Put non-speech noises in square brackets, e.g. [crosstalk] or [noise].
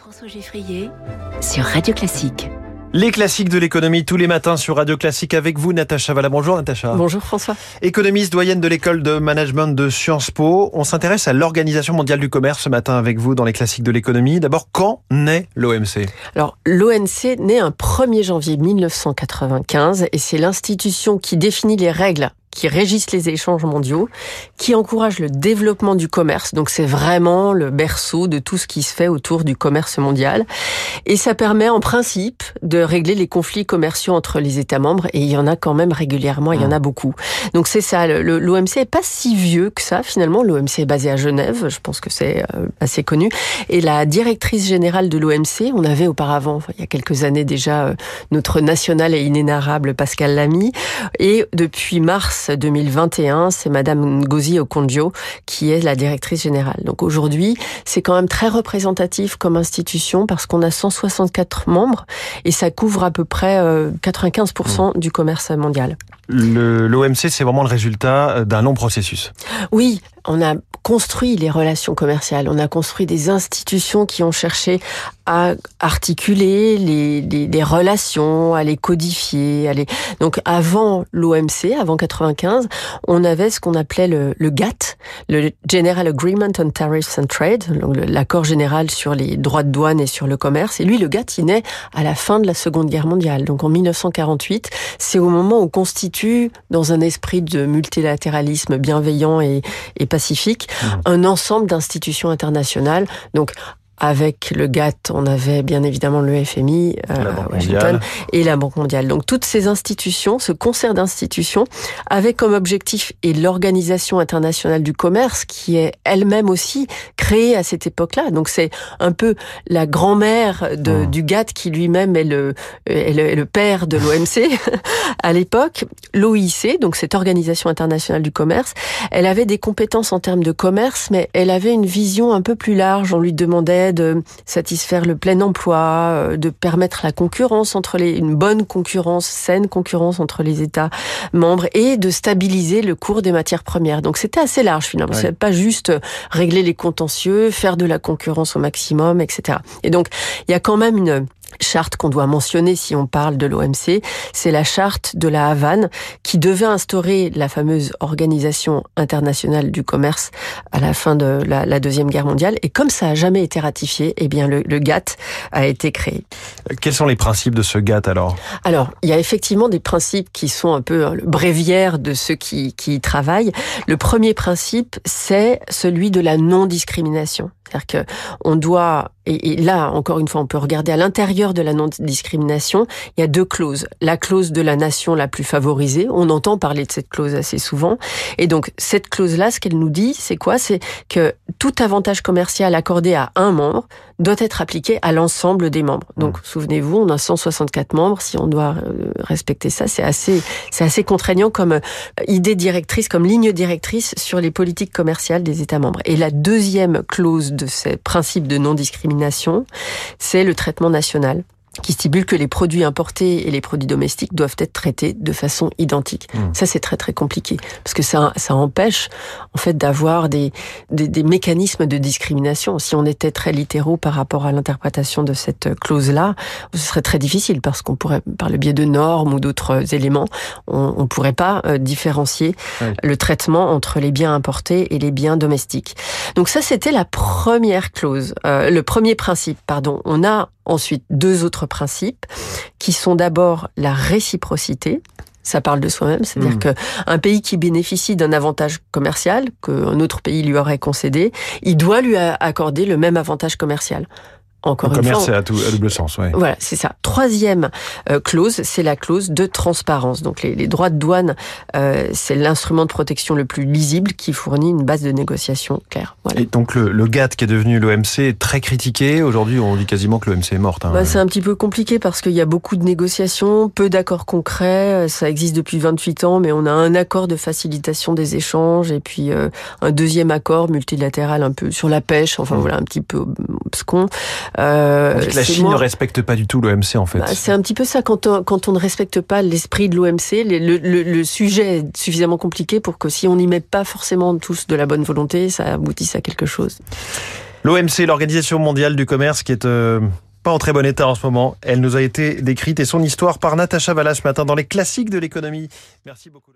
François Geffrier sur Radio Classique. Les classiques de l'économie tous les matins sur Radio Classique avec vous, Natacha Valla. Bonjour, Natacha. Bonjour, François. Économiste doyenne de l'école de management de Sciences Po. On s'intéresse à l'Organisation mondiale du commerce ce matin avec vous dans les classiques de l'économie. D'abord, quand naît l'OMC Alors, l'OMC naît un 1er janvier 1995 et c'est l'institution qui définit les règles qui régissent les échanges mondiaux, qui encouragent le développement du commerce. Donc c'est vraiment le berceau de tout ce qui se fait autour du commerce mondial. Et ça permet en principe de régler les conflits commerciaux entre les États membres. Et il y en a quand même régulièrement, il y en a mmh. beaucoup. Donc c'est ça, l'OMC est pas si vieux que ça finalement. L'OMC est basé à Genève, je pense que c'est euh, assez connu. Et la directrice générale de l'OMC, on avait auparavant, il y a quelques années déjà, euh, notre national et inénarrable Pascal Lamy. Et depuis mars 2021, c'est Madame Ngozi Okonjo qui est la directrice générale. Donc aujourd'hui, c'est quand même très représentatif comme institution parce qu'on a 164 membres et ça couvre à peu près 95% euh, mmh. du commerce mondial. L'OMC, c'est vraiment le résultat d'un long processus. Oui, on a construit les relations commerciales, on a construit des institutions qui ont cherché à articuler les, les, relations, à les codifier. À les... Donc avant l'OMC, avant 95, on avait ce qu'on appelait le, le, GATT, le General Agreement on Tariffs and Trade, l'accord général sur les droits de douane et sur le commerce. Et lui, le GATT, il naît à la fin de la Seconde Guerre mondiale, donc en 1948. C'est au moment où on constitue, dans un esprit de multilatéralisme bienveillant et, et pacifique, mmh. un ensemble d'institutions internationales. Donc avec le GATT, on avait bien évidemment le FMI, euh, Washington et la Banque mondiale. Donc toutes ces institutions, ce concert d'institutions, avaient comme objectif et l'Organisation internationale du commerce, qui est elle-même aussi créée à cette époque-là. Donc c'est un peu la grand-mère de, mmh. du GATT qui lui-même est le, est le, père de l'OMC [laughs] à l'époque. L'OIC, donc cette Organisation internationale du commerce, elle avait des compétences en termes de commerce, mais elle avait une vision un peu plus large. On lui demandait de satisfaire le plein emploi, euh, de permettre la concurrence entre les, une bonne concurrence, saine concurrence entre les États membres et de stabiliser le cours des matières premières. Donc c'était assez large finalement. C'est pas juste régler les contentieux, faire de la concurrence au maximum, etc. Et donc il y a quand même une charte qu'on doit mentionner si on parle de l'OMC, c'est la charte de la Havane qui devait instaurer la fameuse organisation internationale du commerce à la fin de la, deuxième guerre mondiale. Et comme ça a jamais été ratifié, eh bien le, le GATT a été créé. Quels sont les principes de ce GATT alors? Alors il y a effectivement des principes qui sont un peu hein, le bréviaire de ceux qui, qui y travaillent. Le premier principe, c'est celui de la non-discrimination. C'est-à-dire qu'on doit, et, là, encore une fois, on peut regarder à l'intérieur de la non-discrimination, il y a deux clauses. La clause de la nation la plus favorisée, on entend parler de cette clause assez souvent. Et donc, cette clause-là, ce qu'elle nous dit, c'est quoi? C'est que tout avantage commercial accordé à un membre doit être appliqué à l'ensemble des membres. Donc, mmh. souvenez-vous, on a 164 membres. Si on doit euh, respecter ça, c'est assez, c'est assez contraignant comme euh, idée directrice, comme ligne directrice sur les politiques commerciales des États membres. Et la deuxième clause de ces principes de non-discrimination, c'est le traitement national qui stipule que les produits importés et les produits domestiques doivent être traités de façon identique. Mmh. Ça, c'est très très compliqué parce que ça, ça empêche en fait d'avoir des, des, des, mécanismes de discrimination. Si on était très littéraux par rapport à l'interprétation de cette clause-là, ce serait très difficile parce qu'on pourrait, par le biais de normes ou d'autres éléments, on, on pourrait pas euh, différencier le traitement entre les biens importés et les biens domestiques. Donc ça, c'était la première clause, euh, le premier principe, pardon. On a ensuite deux autres principes qui sont d'abord la réciprocité. Ça parle de soi-même, c'est-à-dire mmh. qu'un pays qui bénéficie d'un avantage commercial qu'un autre pays lui aurait concédé, il doit lui accorder le même avantage commercial. Encore le commerce, c'est à, double sens, ouais. Voilà, c'est ça. Troisième euh, clause, c'est la clause de transparence. Donc les, les droits de douane, euh, c'est l'instrument de protection le plus lisible qui fournit une base de négociation claire. Voilà. Et donc le, le GATT qui est devenu l'OMC est très critiqué. Aujourd'hui, on dit quasiment que l'OMC est morte. Hein. Bah, c'est un petit peu compliqué parce qu'il y a beaucoup de négociations, peu d'accords concrets. Ça existe depuis 28 ans, mais on a un accord de facilitation des échanges et puis euh, un deuxième accord multilatéral un peu sur la pêche. Enfin mmh. voilà, un petit peu abscon. Euh, la Chine ne respecte pas du tout l'OMC en fait. Bah, c'est un petit peu ça quand on, quand on ne respecte pas l'esprit de l'OMC. Le, le, le, sujet est suffisamment compliqué pour que si on n'y met pas forcément tous de la bonne volonté, ça aboutisse à quelque chose. L'OMC, l'Organisation mondiale du commerce, qui est euh, pas en très bon état en ce moment. Elle nous a été décrite et son histoire par Natacha Valla ce matin dans les classiques de l'économie. Merci beaucoup.